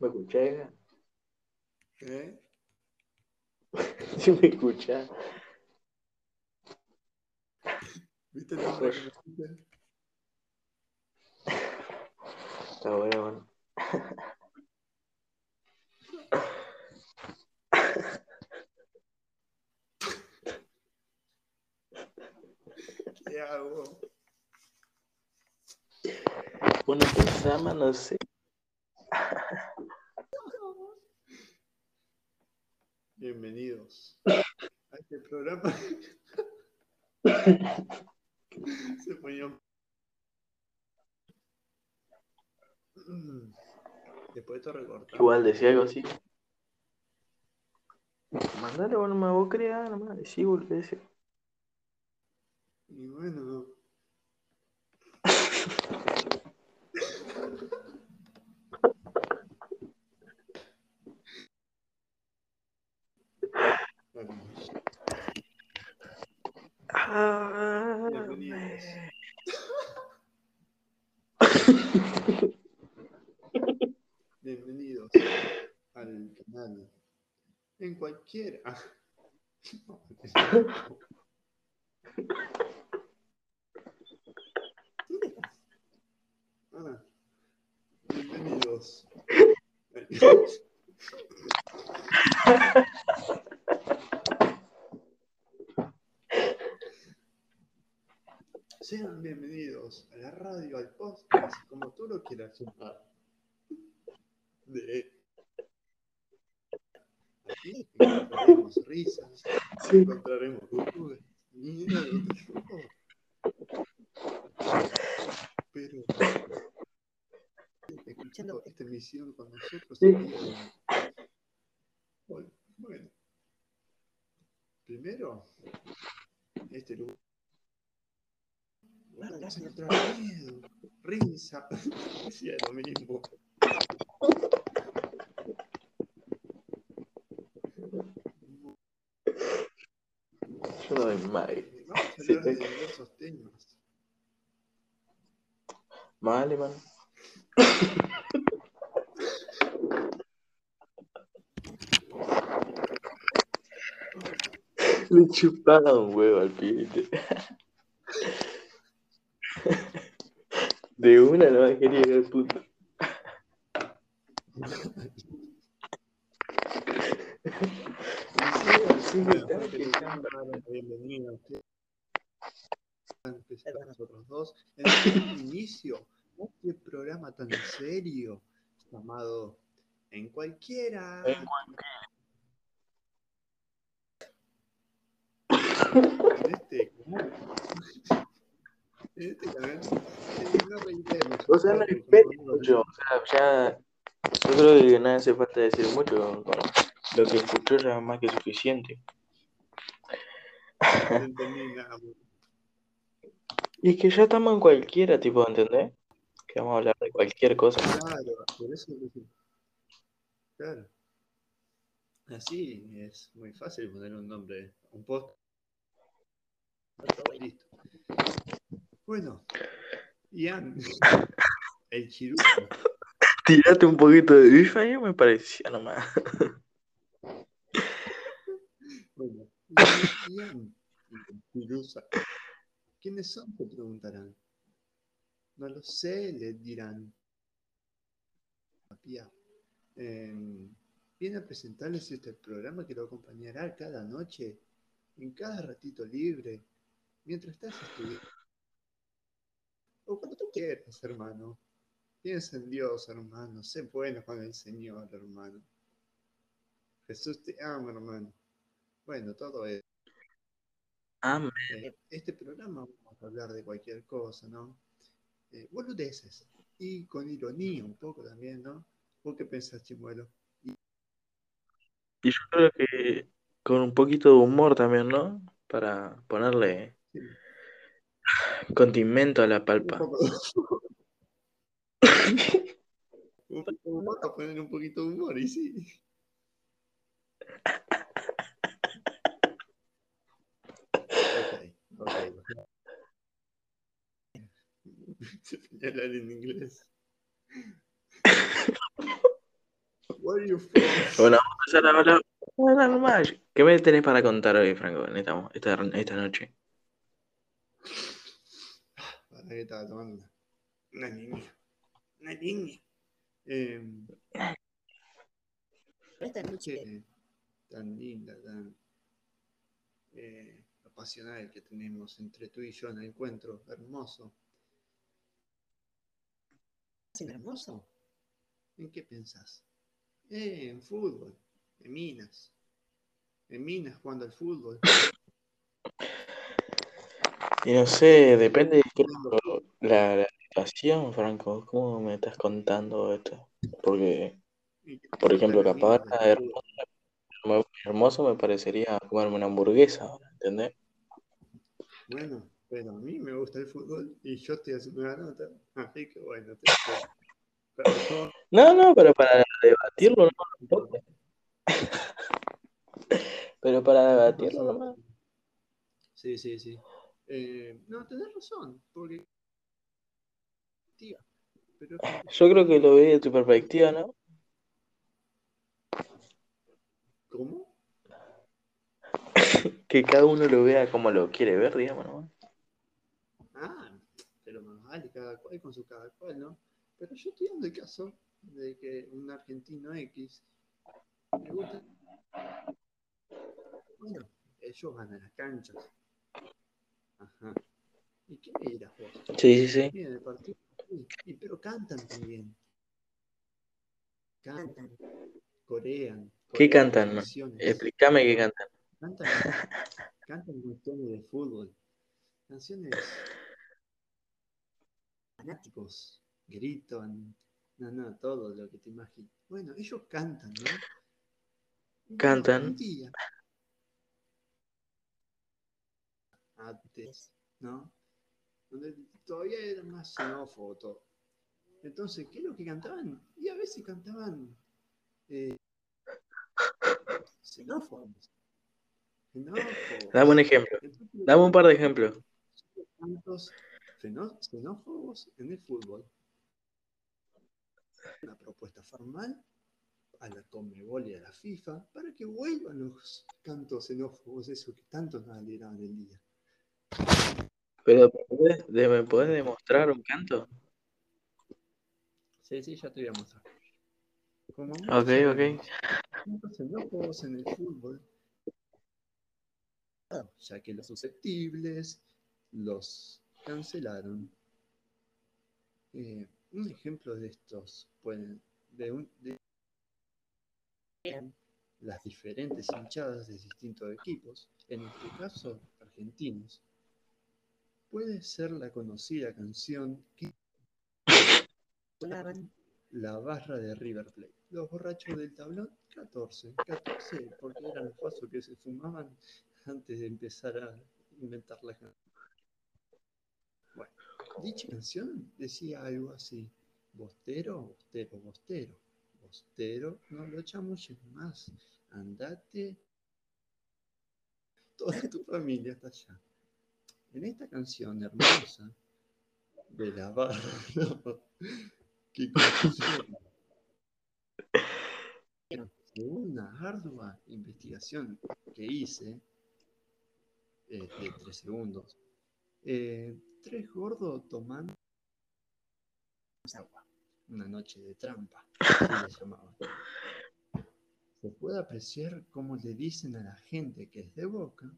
¿Me escuchás? ¿Eh? Sí me escuchás. ¿Viste el nombre que? Está bueno, bueno. ¿Qué hago? Bueno, pensama, no sé. Bienvenidos a este programa. Se ponía. Después de esto recortamos. Igual decía algo así. Mandale, bueno, me vos crear, nomás. Sí, boludeces. Y bueno. Ah, Bienvenidos. Bienvenidos al canal. En cualquier. ah, Ah, bienvenidos. Sean bienvenidos a la radio, al podcast, como tú lo quieras llamar. De... Aquí encontraremos risas, encontraremos locura, miedo, terror. Pero escuchando esta emisión con nosotros Sí. sería- Bueno, bueno. Primero, este lugar. Bueno, vas a encontrar miedo, risa, decía lo mismo. Yo no doy más. Vamos a Sí, hablar de sí. diversos temas. Vale, man. Chupaba un huevo al pibete. De una no quería ir al puto. La bienvenida a nosotros dos en el inicio de este programa tan serio llamado En Cualquiera. En En este este canal. O sea, no esperen mucho. O sea, ya. Yo creo que no hace falta decir mucho. Lo que escuchó ya es más que suficiente. No entendí nada. Y que ya estamos en cualquiera, tipo, ¿entendés? Que vamos a hablar de cualquier cosa. Claro, por eso Claro. Así es muy fácil poner un nombre, un post. Listo. Bueno, Ian, el chiruco. Tírate un poquito de bife ahí, me parecía nomás. Bueno, Ian, el chirusa. ¿Quiénes son? Te preguntarán. No lo sé, le dirán. Eh, viene a presentarles este programa que lo acompañará cada noche, en cada ratito libre, mientras estás estudiando. O cuando tú quieras, hermano. Piensa en Dios, hermano. Sé bueno con el Señor, hermano. Jesús te ama, hermano. Bueno, todo eso. Amén. Eh, este programa vamos a hablar de cualquier cosa, ¿no? Eh, boludeces. Y con ironía un poco también, ¿no? ¿Vos qué pensás, Chimuelo? Y yo creo que con un poquito de humor también, ¿no? Para ponerle condimento a la palpa. un poco de humor, a poner un poquito de humor, y sí. Ok, ok. Señalar en inglés. Where are you from? Bueno, vamos a empezar ahora. Más. ¿Qué me tenés para contar hoy, Franco, en esta, esta, esta noche? Que estaba tomando una, una niña. Una niña. Eh, esta noche tan linda, tan eh, apasionada que tenemos entre tú y yo en el encuentro hermoso. ¿Es hermoso? ¿En qué pensás? Eh, en fútbol, en minas. En minas jugando al fútbol. Y no sé, depende de qué la, la situación, Franco. ¿Cómo me estás contando esto? Porque, por ejemplo, capaz hermoso, hermoso me parecería comerme una hamburguesa, ¿entendés? Bueno, pero a mí me gusta el fútbol y yo estoy haciendo una nota, así que bueno, te, No, no, pero para debatirlo no, Pero para debatirlo no. Sí, sí, sí. Eh, no, tenés razón, porque... Pero... Yo creo que lo ve de tu perspectiva, ¿no? ¿Cómo? que cada uno lo vea como lo quiere ver, digamos, ¿no? Ah, pero más vale, cada cual con su cada cual, ¿no? Pero yo estoy dando el caso de que un argentino X me gusta. Bueno, ellos van a las canchas. Ajá. ¿Y qué me dirás vos? Sí, sí, sí. El partido. Pero cantan también. Cantan. Corean. ¿Qué cantan? Explícame qué cantan. Cantan, cantan cuestiones de fútbol. Canciones fanáticos. Gritan. No, no, todo lo que te imaginas. Bueno, ellos cantan, ¿no? Cantan. Antes, ¿no? Donde todavía era más xenófobo todo. Entonces, ¿qué es lo que cantaban? Y a veces cantaban eh, xenófobos. Dame un ejemplo. Dame un par de ejemplos. Tantos xenófobos en el fútbol. Una propuesta formal a la Conmebol y a la FIFA para que vuelvan los cantos xenófobos, eso que tanto nos alegraban el día. Pero, ¿me puedes demostrar un canto? Sí, sí, ya te voy a mostrar. Como ok, ok. Xenófobos en el fútbol ya que los susceptibles los cancelaron. Eh, un ejemplo de estos pueden de, un, de las diferentes hinchadas de distintos equipos, en este caso argentinos, puede ser la conocida canción que la barra de River Plate. Los borrachos del tablón, 14, 14, porque eran los pasos que se fumaban antes de empezar a inventar la canción. Bueno, dicha canción decía algo así, bostero, bostero, bostero, bostero, no lo echamos más, andate, toda tu familia está allá. En esta canción hermosa de la barra que según una ardua investigación que hice, de tres segundos. Eh, tres gordos tomando agua. Una noche de trampa, así le llamaban. Se puede apreciar cómo le dicen a la gente que es de Boca,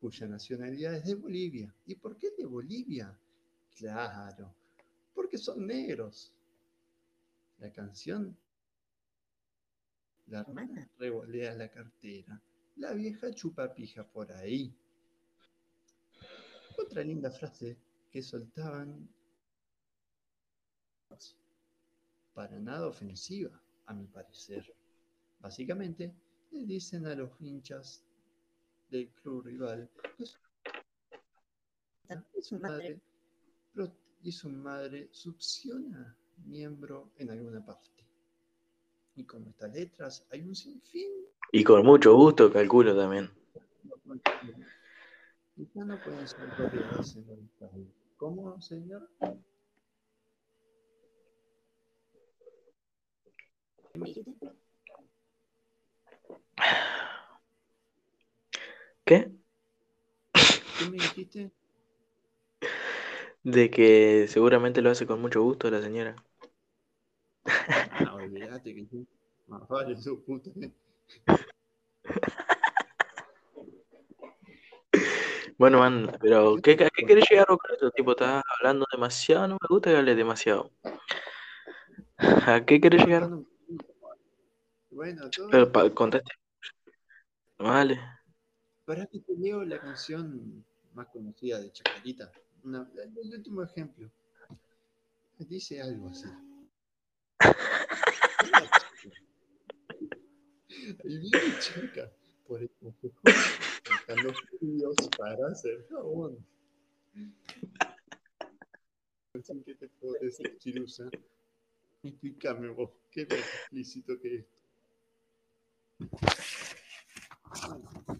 cuya nacionalidad es de Bolivia. ¿Y por qué de Bolivia? Claro, porque son negros. La canción la hermana revolea la cartera. La vieja chupa pija por ahí. Otra linda frase que soltaban para nada ofensiva, a mi parecer. Básicamente, le dicen a los hinchas del club rival que su madre y su madre succiona miembro en alguna parte. Y con estas letras hay un sinfín. Y con mucho gusto, calculo también. Y ya no pueden ser corridos en el estadio. ¿Cómo, señor? ¿Qué? ¿Qué? ¿Qué me dijiste? De que seguramente lo hace con mucho gusto la señora. Ah, olvídate que sí. Más vale su puta. Bueno, man, pero ¿qué, ¿a qué querés llegar con esto? Tipo, estás hablando demasiado, no me gusta que hables demasiado. ¿A qué querés llegar? Bueno, todo. Pero pa-. Vale. ¿Para qué te leo la canción más conocida de Chacarita? Una- el último ejemplo. Dice algo así. Ahí viene Chaca por el callejón, buscando fríos para hacer jabón. ¿Qué te puedo decir, Chirusa? Explícame vos, ¿qué más explícito que esto? Bueno,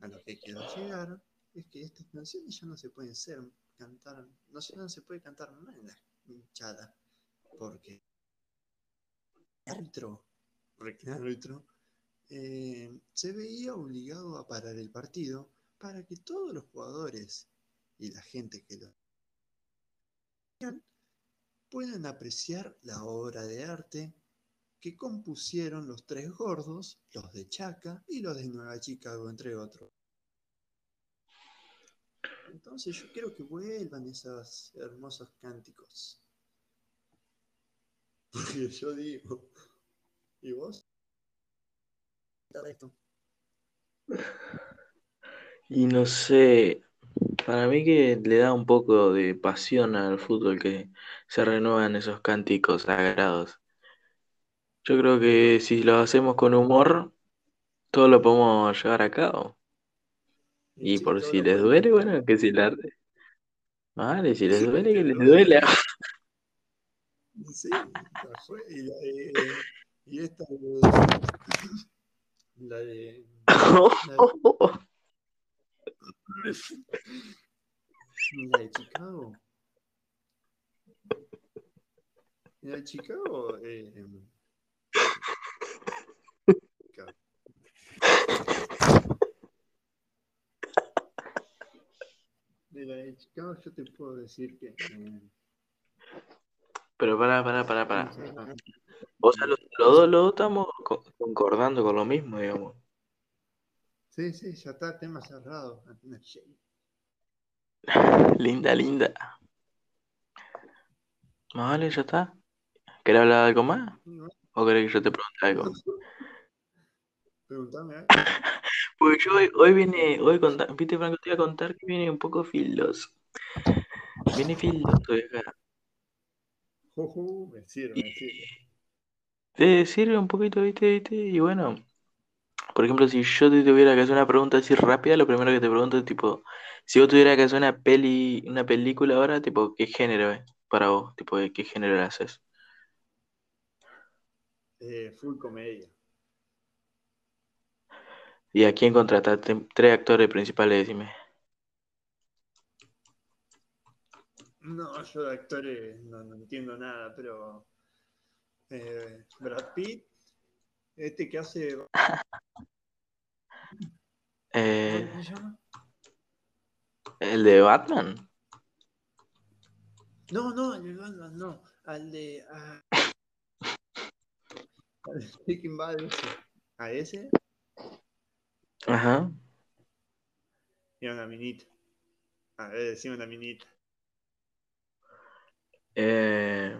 A lo que quiero llegar es que estas canciones ya no se pueden ser cantar, no se, no se puede cantar más en la hinchada, porque el árbitro, el eh, se veía obligado a parar el partido para que todos los jugadores y la gente que lo puedan apreciar la obra de arte que compusieron los tres gordos, los de Chaca y los de Nueva Chicago, entre otros. Entonces yo quiero que vuelvan esos hermosos cánticos. Porque yo digo, ¿y vos? Y no sé, para mí que le da un poco de pasión al fútbol que se renuevan esos cánticos sagrados. Yo creo que si lo hacemos con humor, todo lo podemos llevar a cabo. Y Sí, por todo si lo les podemos duele, bueno, que si la... Vale, si les Sí, duele, que les duele. duele. Sí, ya fue. Y, la de- y esta de, la de la de Chicago. La de Chicago. Eh, La de Chicago yo te puedo decir que eh, Pero pará, pará, pará, pará. Ah, O sea, los, los dos, dos estamos co- concordando con lo mismo, digamos. Sí, sí, ya está, tema cerrado. Linda, linda. Vale, ya está. ¿Querés hablar de algo más? ¿O querés que yo te pregunte algo? Preguntame, ¿eh? Porque yo hoy, hoy vine, hoy conta- viste Franco, te iba a contar que viene un poco filoso. Viene filoso acá. Me sirve, me sirve. Te sirve un poquito, viste, viste, y bueno. Por ejemplo, si yo te tuviera que hacer una pregunta así rápida, lo primero que te pregunto es tipo, si vos tuvieras que hacer una peli, una película ahora, tipo, ¿qué género es para vos? Tipo, ¿de qué género la haces? Eh, full comedia. ¿Y a quién contrataste? Tres actores principales, decime. No, yo de actores no, no entiendo nada, pero eh, Brad Pitt, este que hace, ¿cómo Eh, se llama? ¿el de Batman? No, no, al de Batman, no, al de, ah, al de Breaking Bad, ese. a ese Ajá. y una minita. A ver, decime una minita. Eh,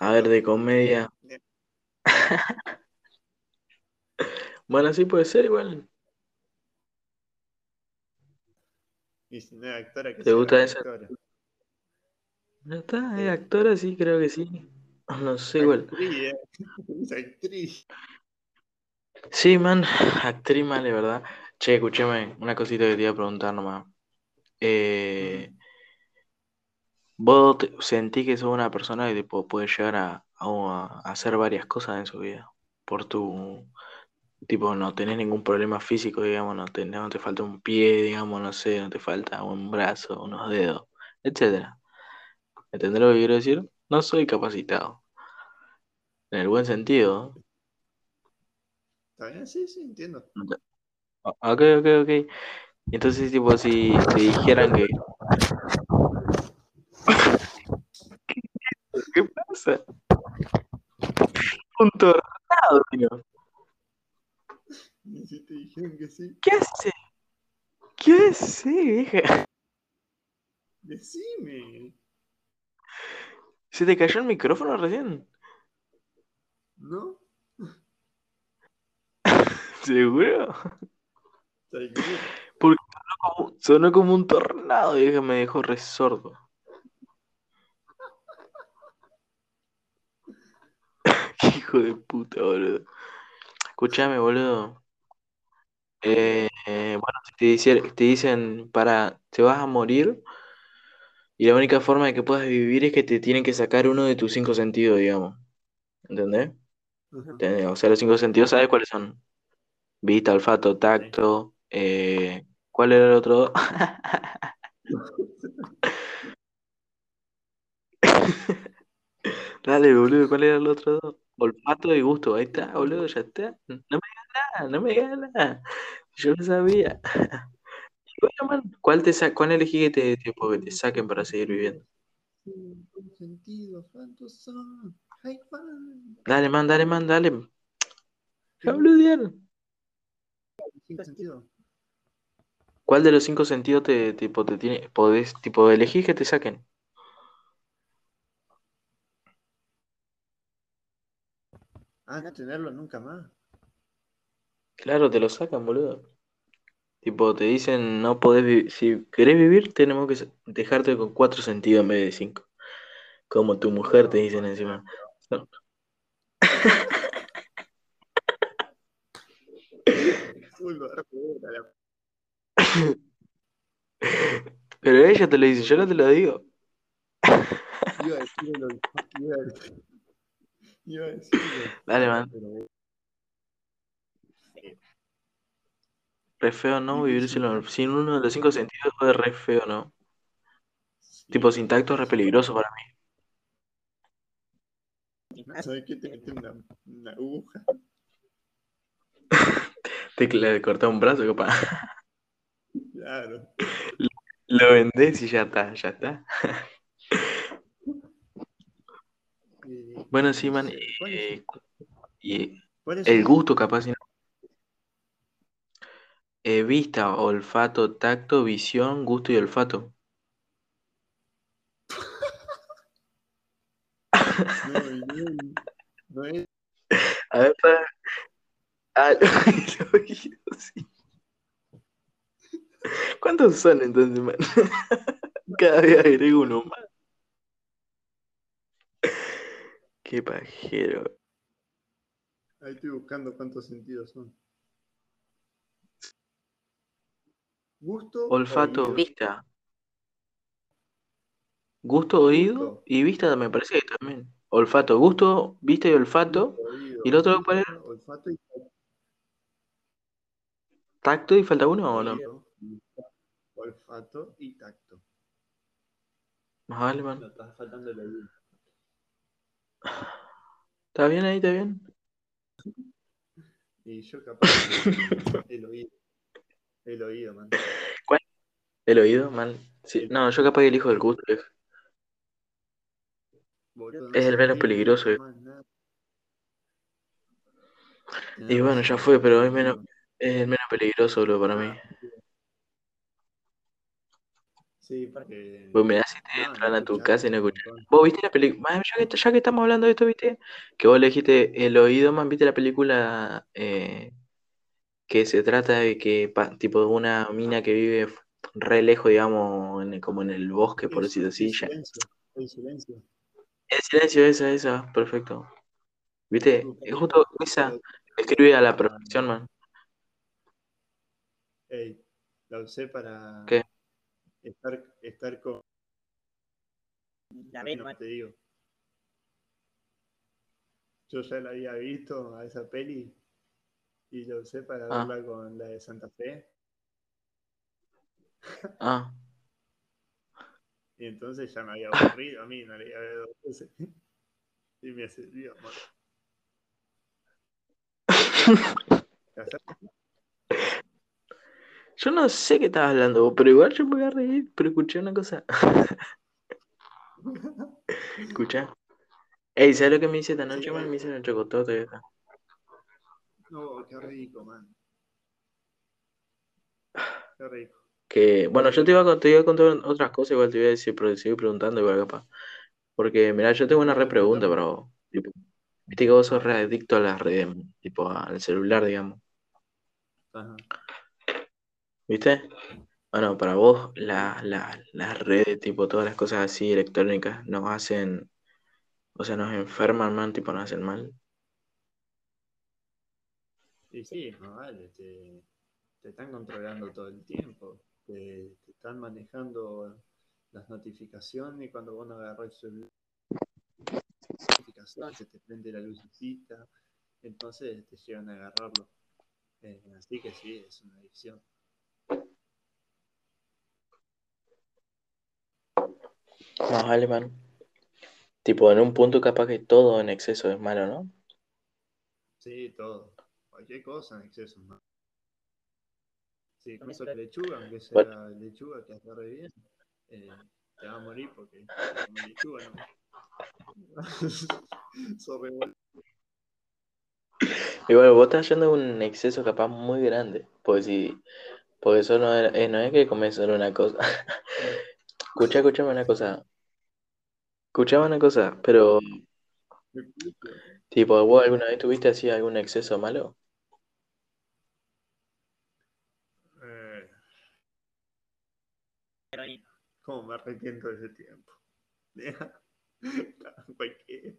A ver, de comedia. Bueno, sí puede ser igual. Y si no es actora, que ¿Te gusta esa? actora. Ya está, es actora, sí, creo que sí. No sé igual. Actriz. Es actriz. Sí, man, actriz mal, de verdad. Che, escúchame, una cosita que te iba a preguntar nomás. Eh, ¿vos te- sentís que sos una persona que tipo, puede llegar a hacer varias cosas en su vida? Por tu, tipo, no tenés ningún problema físico, digamos, no te, no te falta un pie, digamos, no sé, no te falta un brazo, unos dedos, etcétera. ¿Entendés lo que quiero decir? No soy capacitado. En el buen sentido. ¿Está bien? Sí, sí, entiendo. O- Ok, ok, ok. Entonces, tipo, si te dijeran que... ¿Qué pasa? Un tornado, tío. Y si te dijeron que sí, ¿Qué hace? ¿Qué hace, vieja? decime. ¿Se te cayó el micrófono recién? ¿No? ¿Seguro? Como- Sonó como un tornado, vieja, me dejó re sordo. Qué hijo de puta, boludo. Escuchame, boludo. Eh, eh, bueno, si te, dice- te dicen, para, te vas a morir y la única forma de que puedas vivir es que te tienen que sacar uno de tus cinco sentidos, digamos. ¿Entendés? ¿Entendés? O sea, los cinco sentidos, ¿sabes cuáles son? Vista, olfato, tacto. eh, ¿cuál era el otro? Dale, boludo, ¿cuál era el otro dos? Olfato y gusto, ahí está, boludo, ya está. No me nada, no me nada. Yo lo sabía. Bueno, man, ¿cuál te sa- cuál elegí que te, tipo, que te saquen para seguir viviendo? High five. Dale, man, dale, man, dale. Boludear. Cinco sentidos. ¿Cuál de los cinco sentidos te, tipo, te tiene, podés, tipo, elegís que te saquen? Ah, no tenerlo nunca más. Claro, te lo sacan, boludo. Tipo, te dicen, no podés vivir. Si querés vivir, tenemos que dejarte con cuatro sentidos en vez de cinco. Como tu mujer, te dicen encima. No. Lo Pero ella te lo dice, yo no te lo digo. Iba a decir olfato. Iba a decir, iba a decir Dale, man. Re feo, ¿no? Vivir sin uno de los cinco sentidos es re feo, ¿no? sí, Tipo, sin tacto es re peligroso para mí. ¿Sabes qué? Te meten una, una aguja. Te le cortás un brazo, capaz. Claro. Lo vendés y ya está, ya está. Eh, Bueno, sí, no man. sé, ¿cuál es- eh, y cuál es el gusto, capaz, no. Eh, vista, olfato, tacto, visión, gusto y olfato. No, no no es A ver, para. Ah, oído, sí. ¿Cuántos son entonces, man? Cada vez agrego uno más. Qué pajero. Ahí estoy buscando cuántos sentidos son. Gusto. Olfato, oído. vista. Gusto, oído Gusto. y vista me parece que también. Olfato, gusto, vista y olfato. Gusto, oído, ¿Y el otro cuál era? Olfato y ¿Tacto y falta uno o no? olfato y tacto. Más vale, man. No, está faltando el oído. ¿Está bien ahí? ¿Está bien? Y yo capaz el oído. El oído, man. ¿El oído, man? Sí. No, yo capaz que elijo el gusto. Boludo, no Es el menos peligroso, eh. Y bueno, ya fue, pero es menos, es el menos peligroso, bro, para mí. Sí, porque. Vos mirá si te No, entran no a tu casa y no escuchas. ¿Vos viste la película? Ya que, ya que estamos hablando de esto, ¿viste? Que vos elegiste el oído, man, ¿viste la película eh, que se trata de que, tipo, de una mina que vive re lejos, digamos, en- como en el bosque, por decirlo así, el ya. silencio. El silencio. El silencio, esa, esa, perfecto. ¿Viste? Es justo esa, escribe a la Ah. perfección, man. Ey, la usé para ¿Qué? estar, estar con. La no misma. te digo. Yo ya la había visto a esa peli y lo usé para Ah. verla con la de Santa Fe. Ah, Y entonces ya me había aburrido a mí, no le iba a ver dos veces. Y me sirvió, man. Yo no sé qué estabas hablando, pero igual yo me voy a reír, pero escuché una cosa. Escucha. Ey, ¿sabes lo que me hice esta noche, man? Me hice un chocotote. No, qué rico, man. Qué rico. Que, bueno, yo te iba, a, te iba a contar otras cosas, igual te iba a decir, pero seguir preguntando, igual capaz. Porque, mira, yo tengo una re pregunta vos. Tipo, viste que vos sos re adicto a las redes, tipo al celular, digamos. Ajá. ¿Viste? Bueno, para vos, la, la- las redes, tipo todas las cosas así electrónicas, nos hacen, o sea, nos enferman, man, tipo, nos hacen mal. Y sí, no vale, te, te están controlando todo el tiempo. Te, están manejando las notificaciones cuando vos no agarras el celular, se te prende la lucecita, entonces te llegan a agarrarlo. Eh, así que sí, es una adicción. Más vale, man. Tipo, en un punto capaz que todo en exceso es malo, ¿no? Sí, todo. Cualquier cosa en exceso. ¿no? Si comes la lechuga, aunque sea Bueno. lechuga que hace re bien, eh, te va a morir porque comes lechuga, ¿no? Sos re bueno. Y bueno, vos estás yendo a un exceso capaz muy grande. Porque si, porque eso no es, eh, no es que comes solo una cosa. Escucha, escúchame una cosa. Escuchame una cosa, pero tipo, ¿vos alguna vez tuviste así algún exceso malo? Eh, ¿Cómo me arrepiento de ese tiempo? Cualquiera.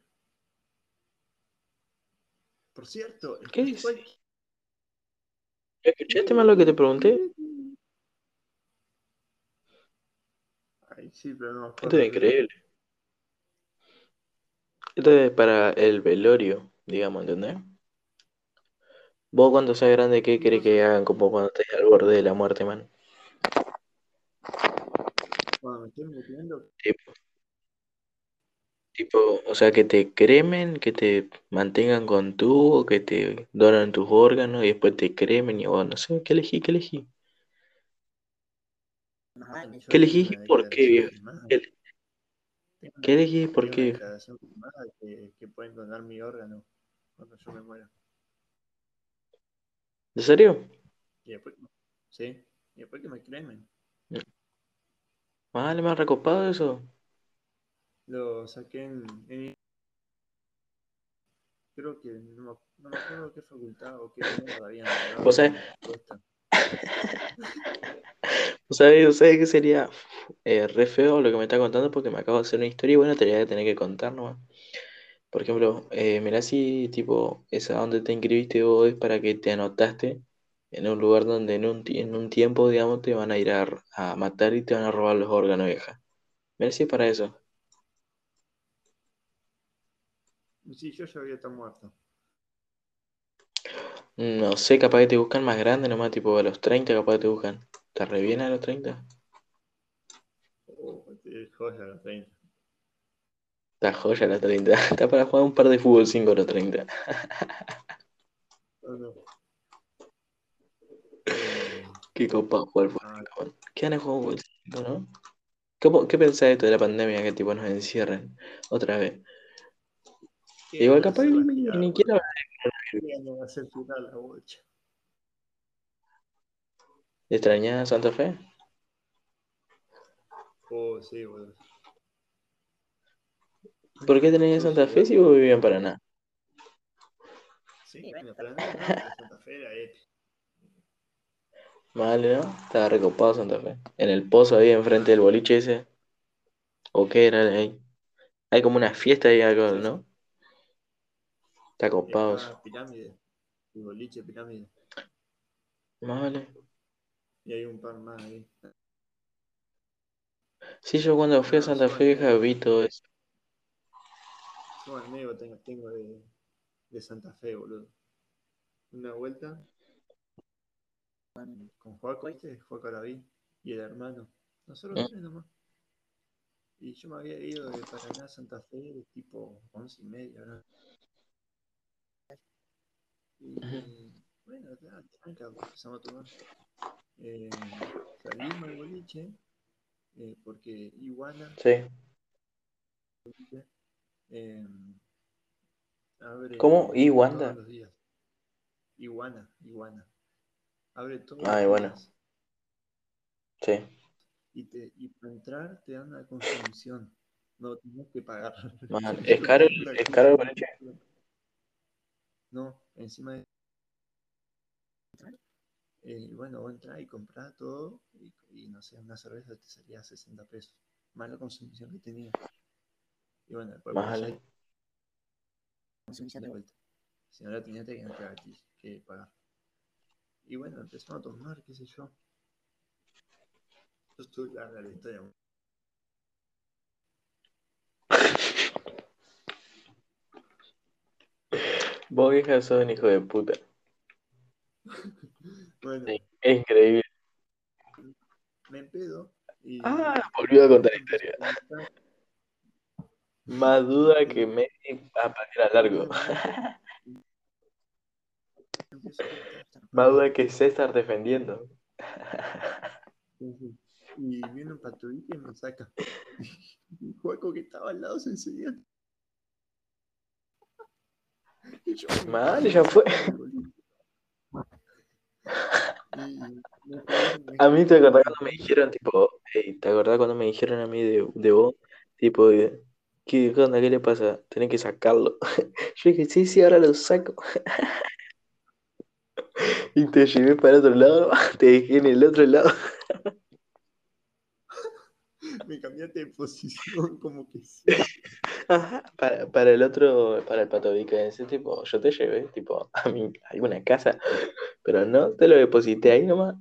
Por cierto, ¿Qué dices? ¿Escuchaste mal lo que te pregunté? Ay, sí, pero no me Esto es increíble. Esto es para el velorio, digamos, ¿entendés? Vos cuando seas grande, ¿qué querés que hagan como cuando estés al borde de la muerte, man? Cuando me estoy muriendo, Tipo, tipo, o sea, que te cremen, que te mantengan con tubo, que te donan tus órganos y después te cremen y vos, no sé, ¿qué elegí? ¿Qué elegí? yo ¿Qué elegí? ¿Por qué, viejo? Firmada. ¿Qué, elegí? ¿Por qué? que, que pueden donar mi órgano cuando yo me muera. ¿En serio? Y después, sí, y después que me cremen. Vale, me ha recopado eso. Lo saqué en, en- creo que no, me- no me acuerdo qué facultad o qué habían dado Vos vos sabés, vos sabés que sería eh, re feo lo que me está contando porque me acabo de hacer una historia y bueno, te la voy a tener que contar nomás. Por ejemplo, eh, mirá si tipo esa donde te inscribiste vos es para que te anotaste en un lugar donde en un, en un tiempo, digamos, te van a ir a, matar y te van a robar los órganos, vieja. Mirá si es para eso. Sí, yo ya había estado muerto. No sé, capaz que te buscan más grande nomás, tipo a los 30 capaz que te buscan. ¿Te re bien a los 30? Oh, qué joya los 30. Está joya a los 30. Está para jugar un par de fútbol 5 a los 30. No, no. Qué copado jugar fútbol ah, 5, man. ¿Qué de jugar fútbol 5, no? ¿Cómo- ¿Qué pensás de esto de la pandemia que tipo nos encierren otra vez? ¿qué Igual a capaz ni, ni quiero ¿Qué van a hacer final la bocha? extrañar Santa Fe. Oh, sí, boludo. ¿Por qué Yo Santa Fe si vos vivías en Paraná? Sí, bueno, para nada no, pero Santa Fe era épico. Vale, ¿no? Estaba recopado Santa Fe. En el pozo ahí enfrente del boliche ese. ¿O qué era ahí? Hay como una fiesta ahí, algo. ¿no? Está copado pirámide. Y boliche pirámide. Vale. Y hay un par más ahí. Sí, yo cuando fui a No, Santa Fe, vi todo eso. yo amigo tengo, tengo de, de Santa Fe, boludo. una vuelta con Joaco, ¿viste? Joaco la vi, y el hermano. Nosotros Mm. tres nomás. Y yo me había ido de Paraná a Santa Fe tipo once y media, ¿no? Y bueno, claro, tranca, empezamos a tomar. Eh, salimos al boliche eh, porque Iguana Sí. eh, abre ¿Cómo? Días. Iguana, Iguana. Abre los bueno. días. Sí. Y, te, y para entrar te dan una consumición. No tienes que pagar. Man, ¿es caro, es caro el boliche? No, encima de. Eh, bueno, vos entrás y comprás todo y, y, no sé, una cerveza te salía 60 pesos. Más la consumición que tenía. Y bueno, después vale. consumición de vuelta. Si no la tenías, te tenías que, que pagar. Y bueno, empezamos a tomar, qué sé yo. Yo estuve larga la historia. Vos, hija, sos un hijo de puta. Bueno, Sí, es increíble. me empedo y. Ah, volvió a contar la historia. Más duda que me... Ah, era largo. Más duda que César defendiendo. Y viene un patrullita y me saca. Y Juaco que estaba al lado se enseñó. Cago ya fue. A mí te acordás cuando me dijeron, tipo, hey, ¿te acordás cuando me dijeron a mí de, de vos? Tipo, de, ¿qué, qué onda? ¿Qué le pasa? Tenés que sacarlo. Yo dije, sí, sí, ahora lo saco. Y te llevé para otro lado, te dejé en el otro lado. me cambiaste de posición como que sí. Ajá, para, para el otro, para el patobica ese tipo, yo te llevé, tipo, a mi, a alguna casa, pero no, te lo deposité ahí nomás.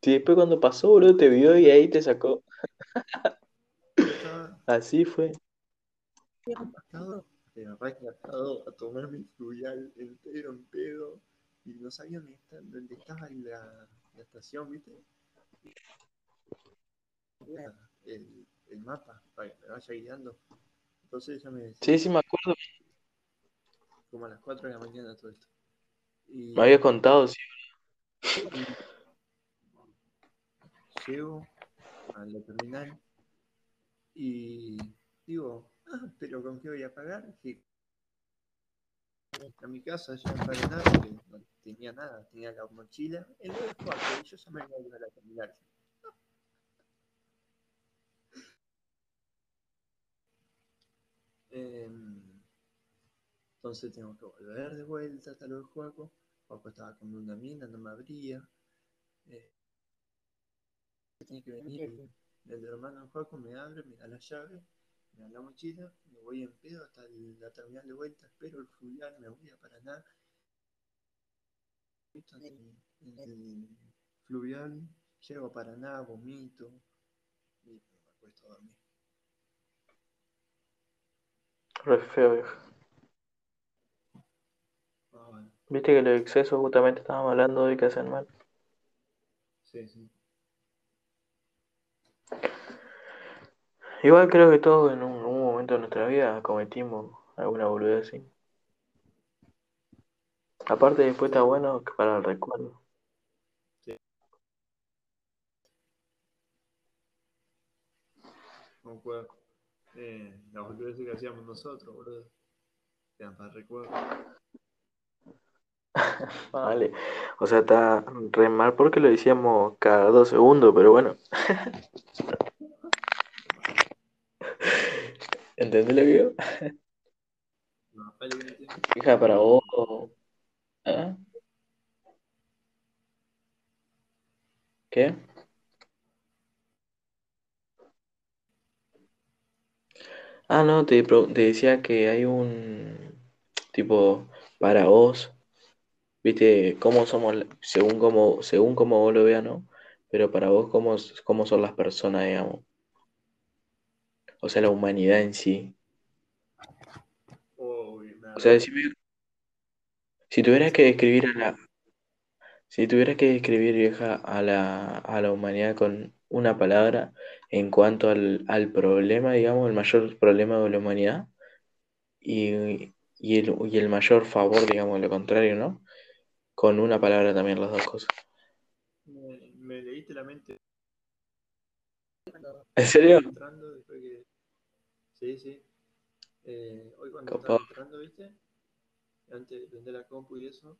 Y después cuando pasó, boludo, te vio y ahí te sacó. Estaba Así fue. pero relajado a tomar mi fluvial entero en pedo. Y no sabía dónde, estaba la, la estación, ¿viste? Era el, el mapa para que me vaya guiando. Entonces ella me decía, Sí, sí, me acuerdo. como a las 4 de la mañana todo esto. Y Me había contado, sí. llego a la terminal y digo, ah, pero ¿con qué voy a pagar? Que a mi casa ya en Paraná porque no tenía nada, tenía la mochila, el de cuatro, y yo ya me iba a ir a la terminal. Em, entonces tengo que volver de vuelta hasta lo de Juaco. Juaco estaba con una mina, no me abría. Eh, tenía que venir el, el hermano de Juaco, me abre, me da la llave, me da la mochila, me voy en pedo hasta el- la terminal de vuelta, espero el fluvial, me voy a Paraná. En el, en el fluvial, llego a Paraná, vomito y me acuesto a dormir. Re feo, viejo. Ah, bueno, Viste que los excesos justamente estábamos hablando de que hacen mal. sí, sí. Igual creo que todos en un, un momento de nuestra vida cometimos alguna boludez así. Aparte después está Sí. bueno para el recuerdo. No puedo. Eh, las boludeces que hacíamos nosotros, boludo. Quedan para recuerdo. Vale. O sea, está re mal porque lo decíamos cada dos segundos, pero bueno. ¿Entendés lo que digo? Hija, para vos. ¿Ah? ¿Qué? Ah, no, te, pro- te decía que hay un tipo para vos, viste, cómo somos, la- según cómo, según cómo vos lo veas, ¿no? Pero para vos, cómo, s- cómo son las personas, digamos. O sea, la humanidad en sí. Uy, me O sea, agarró. decime, Si tuvieras que describir a la, si tuvieras que describir, vieja, a la, a la humanidad con una palabra en cuanto al, al problema, digamos, el mayor problema de la humanidad y, y el, y el mayor favor, digamos, lo contrario, ¿no? Con una palabra también las dos cosas. Me, me leíste la mente. ¿En serio? Entrando, después que... Sí, sí. Eh, hoy cuando Capaz. estaba entrando, ¿viste? Antes de prender la compu y eso.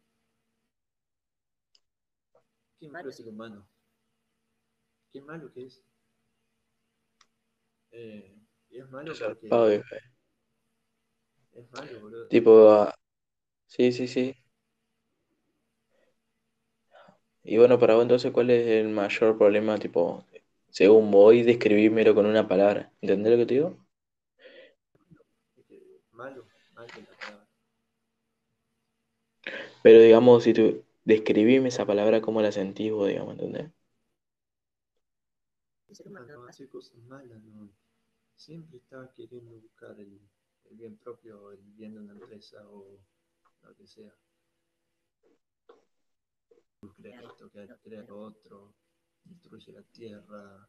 Qué malo es el humano. Qué malo que es. Eh, y es malo porque... Vieja. Es malo, boludo. Tipo, ah, sí, sí, sí. Y bueno, para vos entonces, ¿cuál es el mayor problema, tipo, según vos, y describímelo con una palabra? ¿Entendés lo que te digo? Malo, malo la palabra. Pero digamos, si tú describime esa palabra, ¿cómo la sentís vos, digamos, ¿entendés? No hace cosas malas, no. Siempre está queriendo buscar el, el bien propio, el bien de una empresa o lo que sea. Crea esto, crea, crea lo otro, destruye la tierra.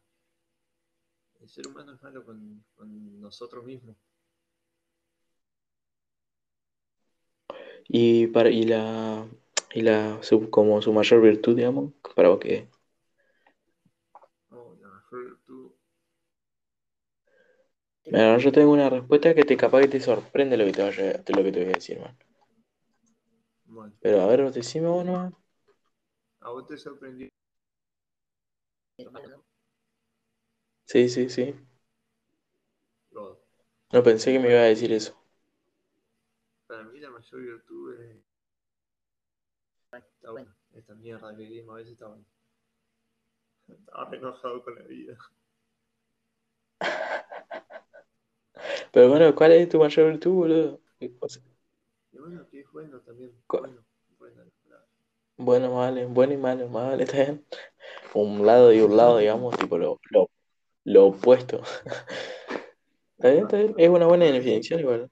El ser humano es malo con, con nosotros mismos. Y para, y la, y la, su- como su mayor virtud, digamos, para vos qué es. Oh, la mejor virtud. Mira, yo tengo una respuesta que te capaz que te sorprende lo que te vaya, de lo que te voy a decir, man. Bueno, Pero a ver, decime vos nomás. a vos te sorprendió. Sí, sí, sí. No pensé que me iba a decir eso. Para mí la mayor virtud es... Está bueno. Esta mierda que vivimos a veces está bueno. Estaba enojado con la vida. Pero bueno, ¿cuál es tu mayor virtud, boludo? O sea, Y bueno, que es bueno también. Bueno, bueno, vale, bueno y malo, vale, está bien. Un lado y un lado, digamos, tipo lo, lo, lo opuesto. Está bien, está bien. Es una buena definición igual.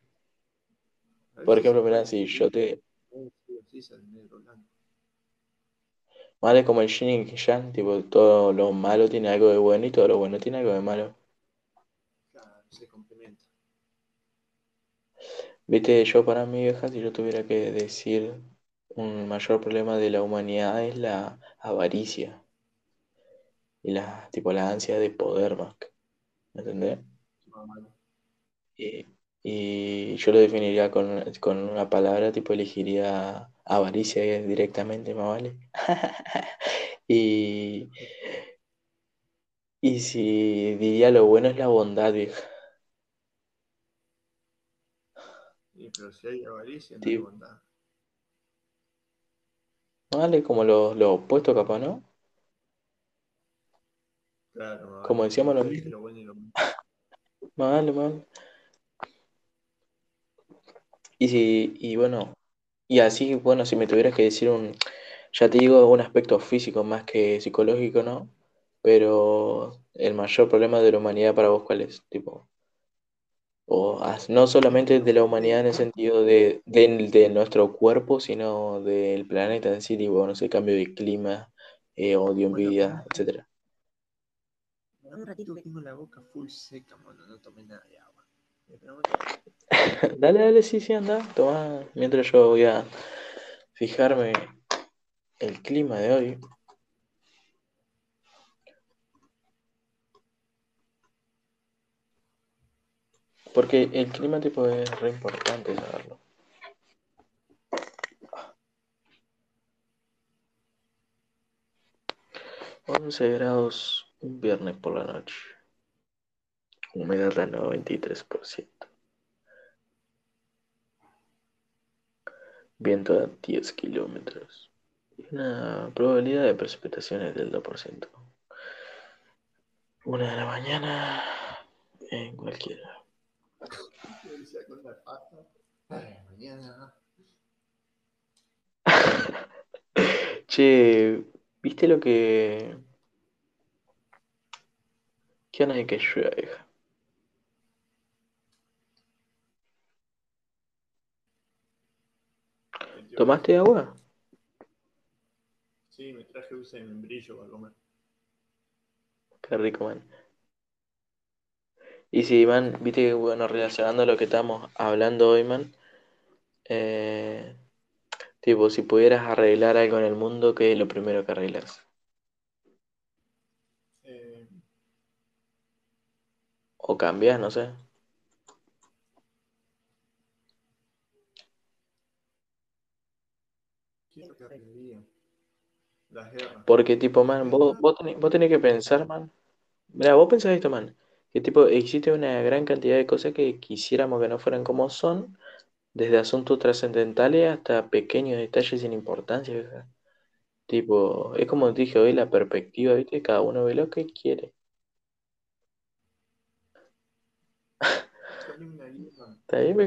Por ejemplo, mirá, si yo te... Vale, como el yin y yang, tipo, todo lo malo tiene algo de bueno y todo lo bueno tiene algo de malo. Claro, se complementa. Viste, yo para mí, vieja, si yo tuviera que decir un mayor problema de la humanidad es la avaricia y la, tipo, la ansia de poder, más. que- ¿Me entendés? Y, y yo lo definiría con, con una palabra, tipo, elegiría avaricia directamente, más vale. Y, y si diría lo bueno es la bondad, vieja. Y, pero si hay avaricia, no Sí. hay bondad. Vale como lo, lo opuesto, capaz, ¿no? Claro, más Como decíamos lo mismo. lo bueno y lo malo. Vale. Y si, y bueno, y así, bueno, si me tuvieras que decir un, ya te digo, un aspecto físico más que psicológico, ¿no? Pero el mayor problema de la humanidad para vos, ¿cuál es? Tipo, o no solamente de la humanidad en el sentido de, de, de nuestro cuerpo, sino del planeta en sí, tipo, no sé, cambio de clima, eh, odio, envidia, un, etcétera. un ratito que tengo la boca full seca, mano. No tomé nada de agua. Dale, dale, sí, sí, anda, toma, mientras yo voy a fijarme el clima de hoy. Porque el clima tipo es re importante saberlo. 11 grados un viernes por la noche. Humedad al 93%. Viento a 10 kilómetros. Una probabilidad de precipitaciones del 2%. Una de la mañana en cualquiera. Yo decía con la paja. Ay, mañana. Che, ¿viste lo que... ¿Qué onda de que llueva? Metió ¿Tomaste agua? Sí, me traje un membrillo para comer. Qué rico, man. Y sí, man, viste que, bueno, relacionando lo que estamos hablando hoy, man, eh, tipo, si pudieras arreglar algo en el mundo, ¿qué es lo primero que arreglas? Eh, O cambias, no sé. ¿Qué es lo que arreglaría? Las guerras. Porque, tipo, man, vos, vos, tenés, vos tenés que pensar, man. Mira, vos pensás esto, man. Que, tipo, existe una gran cantidad de cosas que quisiéramos que no fueran como son, desde asuntos trascendentales hasta pequeños detalles sin importancia, ¿verdad? Tipo, es como dije hoy, la perspectiva, ¿viste? Cada uno ve lo que quiere. ¿Está bien,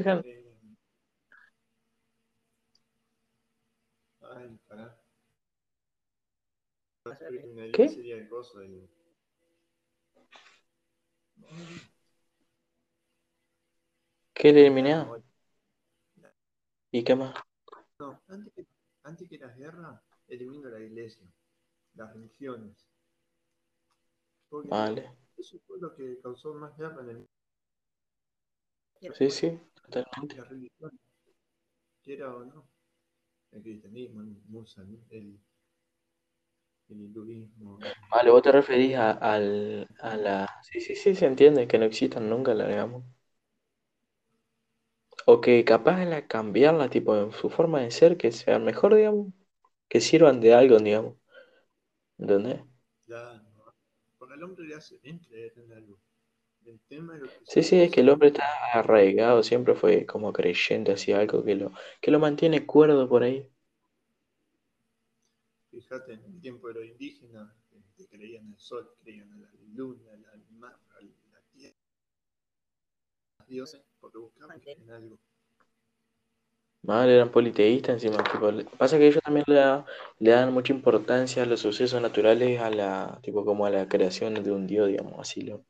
ay, pará. Eliminaría ¿Qué? sería el coso, el. ¿Qué eliminado? guerras, ¿Y qué más? No, antes que, antes que las guerras, elimino la iglesia, las religiones. Porque Vale. eso fue lo que causó más guerra en el Sí, sí, totalmente. las religiones, quiera o no. El cristianismo, el musulmanismo, el, el hinduismo. Vale, vos te referís a, al, a la... Sí, sí, sí, se entiende, que no existan nunca, la digamos. O que capaz de la cambiarla, tipo, en su forma de ser, que sea mejor, digamos, que sirvan de algo, digamos. ¿Entendés? Ya, no. Porque al hombre le hace bien creer en algo. El tema es lo que Sí, sí, es que el hombre está arraigado, siempre fue como creyente hacia algo que lo, que lo mantiene cuerdo por ahí. Fíjate, en el tiempo de los indígenas, creían en el sol, creían en la luna, en la mar, en la tierra, los dioses, porque buscaban en algo. Mal, eran politeístas encima. Tipo, pasa que ellos también le, da- le dan mucha importancia a los sucesos naturales, a la, tipo como a la creación de un dios, digamos, así lo,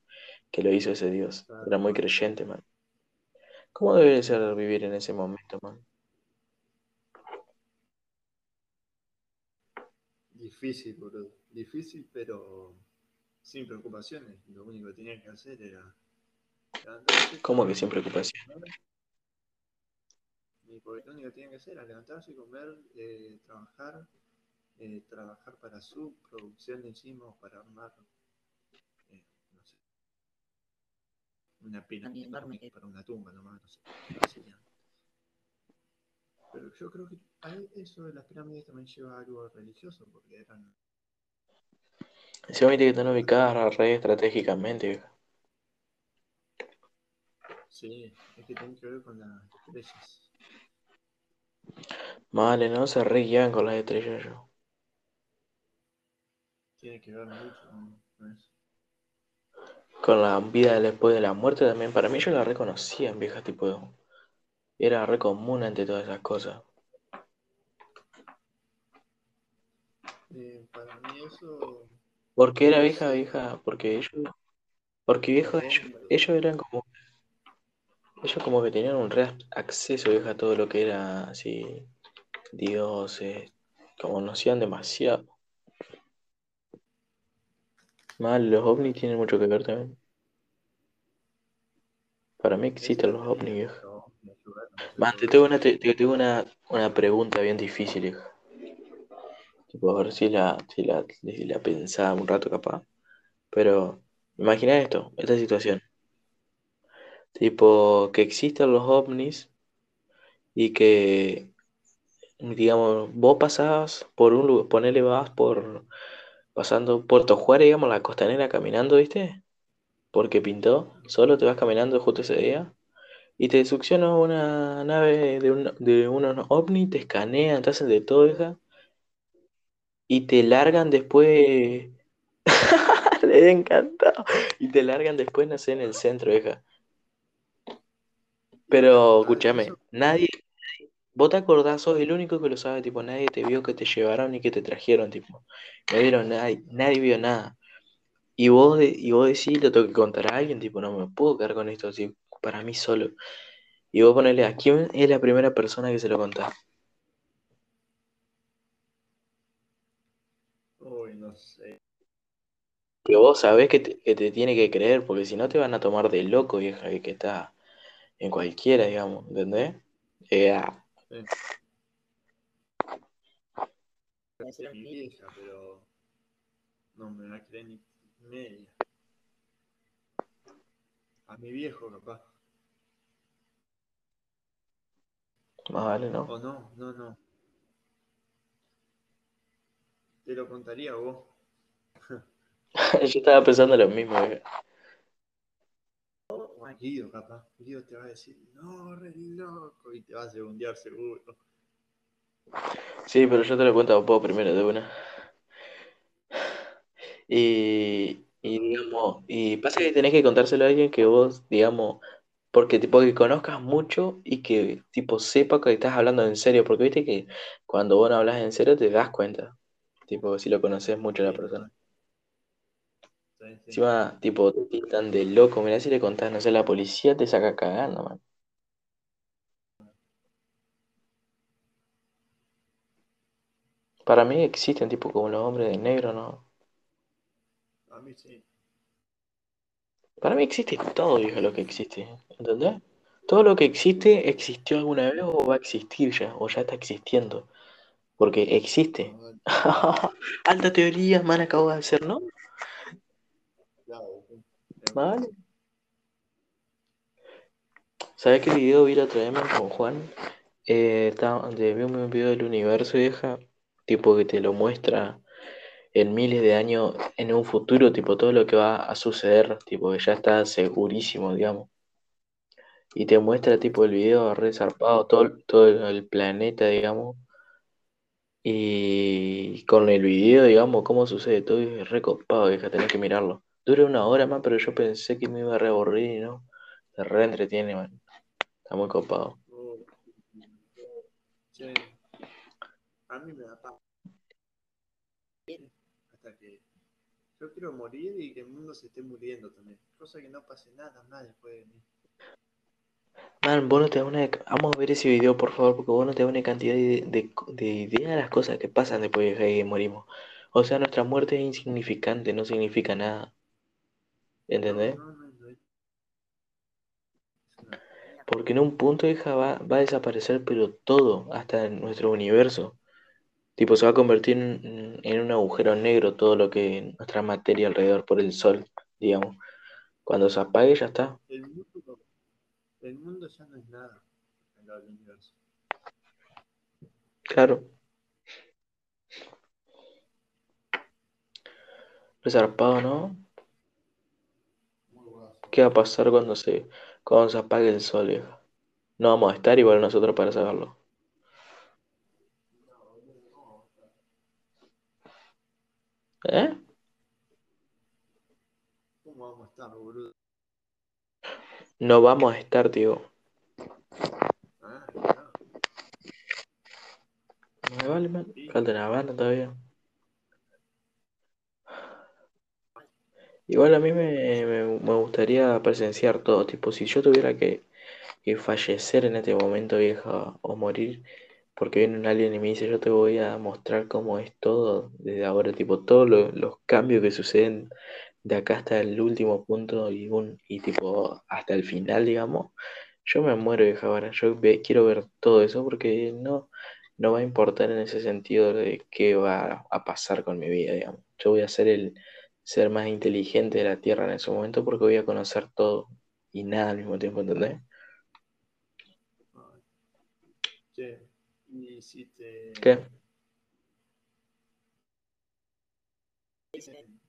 que lo hizo ese dios. Claro. Era muy creyente, man. ¿Cómo debe de ser vivir en ese momento, man? Difícil, boludo. Difícil, pero sin preocupaciones. Lo único que tenían que hacer era levantarse. ¿Cómo que sin Y porque lo único que tenían que hacer era levantarse, comer, eh, trabajar, eh, trabajar para su producción de insumos para armar, eh, no sé, una para una tumba nomás, no sé. Pero yo creo que eso de las pirámides también lleva a algo religioso, porque eran Encima viste que están ubicadas re estratégicamente. Sí, es que tiene que ver con las estrellas. Vale, no se re guían con las estrellas yo. Tiene que ver mucho con, con eso. Con la vida después de la muerte también. Para mí yo la reconocía, vieja, tipo. Era re común ante todas esas cosas. Eh, para mí eso, Porque era no vieja, vieja, porque ellos, porque viejo, los ellos, ellos eran como, ellos como que tenían un re acceso, vieja, a todo lo que era así, dioses, como conocían demasiado. Mal, los ovnis tienen mucho que ver también. Para mí existen los ovnis, teoría, vieja. los ovnis ayudaron a hacer Man, te tengo una, te, te tengo una, una pregunta bien difícil. Tipo, a ver si la, si la, si la pensaba un rato capaz. Pero, imagina esto, esta situación. Tipo, que existen los ovnis y que, digamos, vos pasabas por un lugar, ponele, vas por, pasando Puerto Juárez, digamos, la costanera caminando, ¿viste? Porque pintó, solo te vas caminando justo ese día y te succiona una nave de, un, de unos ovnis, te escanean, te hacen de todo, hija, y te largan después. Le he encantado. Y te largan después, no sé, en el centro, hija. Pero, Ah, escúchame, nadie, vos te acordás, sos el único que lo sabe, tipo, nadie te vio que te llevaron ni que te trajeron, tipo, no vieron nadie, nadie vio nada. Y vos, de- y vos decís, lo tengo que contar a alguien, tipo, no me puedo quedar con esto así, para mí solo. Y vos ponele, ¿a quién es la primera persona que se lo contás? Uy, no sé. Pero vos sabés que te, tiene que creer, porque si no te van a tomar de loco, vieja, que está en cualquiera, digamos, ¿entendés? Yeah. Sí. Mi vieja, pero no me la creer ni media. A mi viejo, capaz. Más vale, O ¿no? no, no, no. Te lo contaría vos. Yo estaba pensando lo mismo, a Guido, capaz. Guido te va a decir, no, re loco, y te va a segundear seguro. Sí, pero yo te lo cuento a vos primero, de una. Y, y digamos, y pasa que tenés que contárselo a alguien que vos, digamos, porque tipo que conozcas mucho y que tipo sepa que estás hablando en serio, porque viste que cuando vos no hablas en serio te das cuenta, tipo, si lo conoces mucho a la persona. sí, sí. Encima, tipo, te tildan de loco, mirá si le contás, no sé, la policía te saca cagando, man. Para mí existen, tipo, como los hombres de negro, ¿no? A mí sí. Para mí existe todo, viejo, lo que existe, ¿entendés? Todo lo que existe existió alguna vez o va a existir ya, o ya está existiendo, porque existe. Alta teoría, man, acabo de hacer, ¿no? Vale. ¿Sabés qué video vi la otra vez con Juan? Eh, vi un video del universo, vieja, tipo que te lo muestra en miles de años en un futuro, tipo todo lo que va a suceder, tipo ya está segurísimo, digamos. Y te muestra tipo el video re zarpado, todo, todo el planeta, digamos. Y con el video, digamos, cómo sucede todo, es recopado, vieja, tenés que mirarlo. Dura una hora más, pero yo pensé que me iba a re aburrir, y ¿no? Se re entretiene, man. Está muy copado. sí. A mí me da paz. Hasta que yo quiero morir y que el mundo se esté muriendo también. Cosa que no pase nada más después de mí. Man, vos no te das una... Vamos a ver ese video, por favor, porque vos no te das una cantidad de, de, de idea de las cosas que pasan después de que morimos. O sea, nuestra muerte es insignificante, no significa nada. ¿Entendés? no, no, no. Porque en un punto, hija, va, va a desaparecer, pero todo, hasta nuestro universo. Tipo, se va a convertir en, en un agujero negro todo lo que nuestra materia alrededor por el sol, digamos. Cuando se apague, ya está. El mundo, el mundo ya no es nada en el universo. Claro. Resarpado, ¿no? ¿Qué va a pasar cuando se, cuando se apague el sol, vieja? No vamos a estar igual nosotros para saberlo. ¿Eh? ¿Cómo vamos a estar, boludo? No vamos a estar, tío. Ah, me vale, man. Falta una banda todavía. Igual a mí me, me, me gustaría presenciar todo. Tipo, si yo tuviera que, que fallecer en este momento, vieja, o morir, porque viene un alien y me dice, yo te voy a mostrar cómo es todo desde ahora, tipo, todos lo- los cambios que suceden de acá hasta el último punto y, tipo, hasta el final, digamos, yo me muero, vieja, ahora. Yo quiero ver todo eso porque no, no va a importar en ese sentido de qué va a pasar con mi vida, digamos. Yo voy a ser el ser más inteligente de la Tierra en ese momento porque voy a conocer todo y nada al mismo tiempo, ¿entendés? Ay. Si te ¿Qué?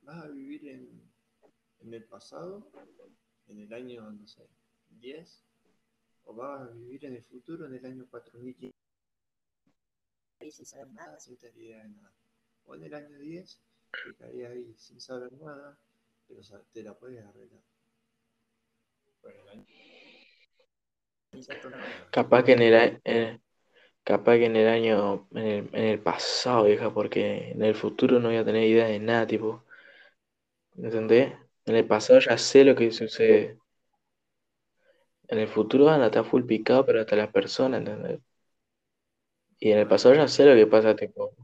vas a vivir en, en el pasado, en el año, no sé, 10, o vas a vivir en el futuro en el año 4500, sin saber nada, sin tener idea de nada. O en el año 10, te ahí sin saber nada, pero te la puedes arreglar. Bueno, el año... Capaz que en el, eh, capaz que en el año, en el, en el pasado, vieja, porque en el futuro no voy a tener idea de nada, tipo, ¿entendés? En el pasado ya sé lo que sucede. En el futuro van a estar full picado, pero hasta las personas, ¿entendés? Y en el pasado ya sé lo que pasa, tipo.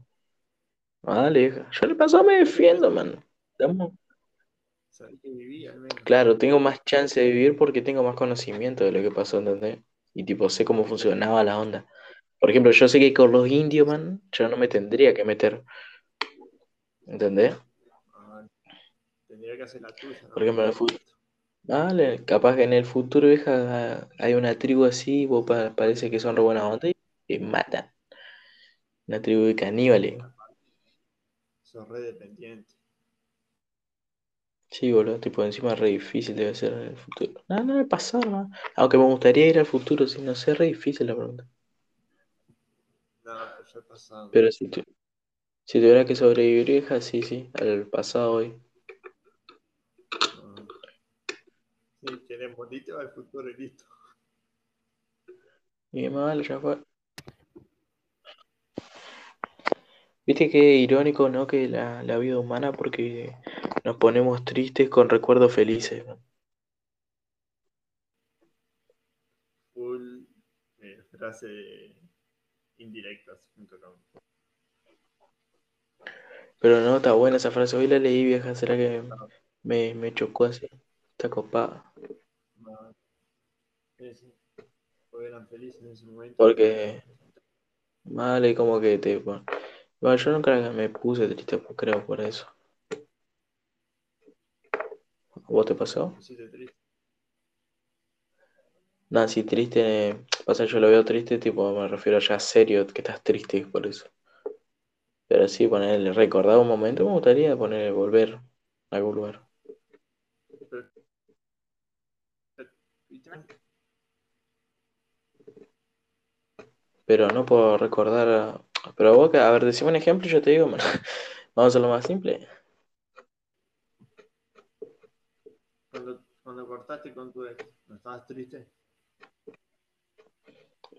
Dale, vieja. Yo le paso, me defiendo, man. Estamos- que viví al menos. Claro, tengo más chance de vivir porque tengo más conocimiento de lo que pasó, ¿entendés? Y tipo, sé cómo funcionaba la onda. Por ejemplo, yo sé que con los indios, man, yo no me tendría que meter. ¿Entendés? Ah, tendría que hacer la tuya, ¿no? Por ejemplo, en el fútbol. Vale, capaz que en el futuro, vieja, hay una tribu así, vos pa- parece que son re buena onda y matan. Una tribu de caníbales. Sos re dependiente. Sí, boludo, tipo, encima re difícil debe ser en el futuro. No, no debe pasar, man. Aunque me gustaría ir al futuro, si no sé, re difícil la pregunta. Pero pasado. Si, tu- si tuviera que sobrevivir, vieja, sí, sí, al pasado hoy. Si querés morirte va al futuro y listo. Y vale, ya fue. Viste qué irónico, ¿no? Que la, la vida humana, porque nos ponemos tristes con recuerdos felices. Full eh, frase indirectas.com. Pero no, está buena esa frase. Hoy la leí, vieja, será que me, me chocó así. Está copada. No. Sí, sí. Porque eran felices en ese momento. Porque, vale, como que te... Bueno, yo nunca me puse triste, pues, creo, por eso. ¿A ¿Vos te pasó? Pusiste triste. Sí, triste, pasa yo lo veo triste, tipo, me refiero ya serio, que estás triste por eso. Pero sí, ponerle, recordar un momento, me gustaría poner, volver a algún lugar. Pero- no puedo recordar. Pero vos, a ver, decime un ejemplo y yo te digo. Vamos a hacerlo más simple. Cuando, cuando cortaste con tu ex, ¿no estabas triste?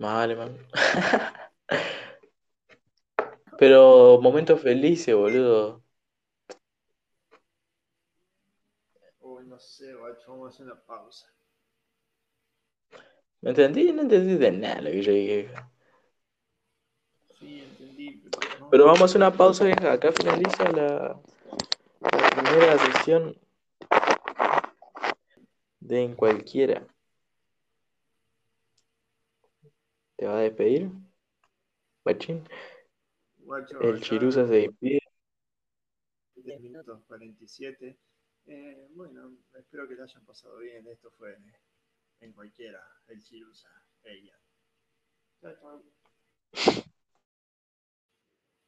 Más vale, man. Pero momentos felices, boludo. Uy, no sé, guacho, vamos a hacer una pausa. ¿Me entendí? No entendí de nada lo que yo dije. Sí, entendí, pero no. Pero vamos a hacer una pausa, vieja. Acá finaliza la, la primera sesión de En Cualquiera. ¿Te va a despedir? Guacho, El Chirusa se despide. 10 minutos 47. Eh, bueno, espero que la hayan pasado bien. Esto fue en cualquiera, el Chirusa, ella. Chao, chao.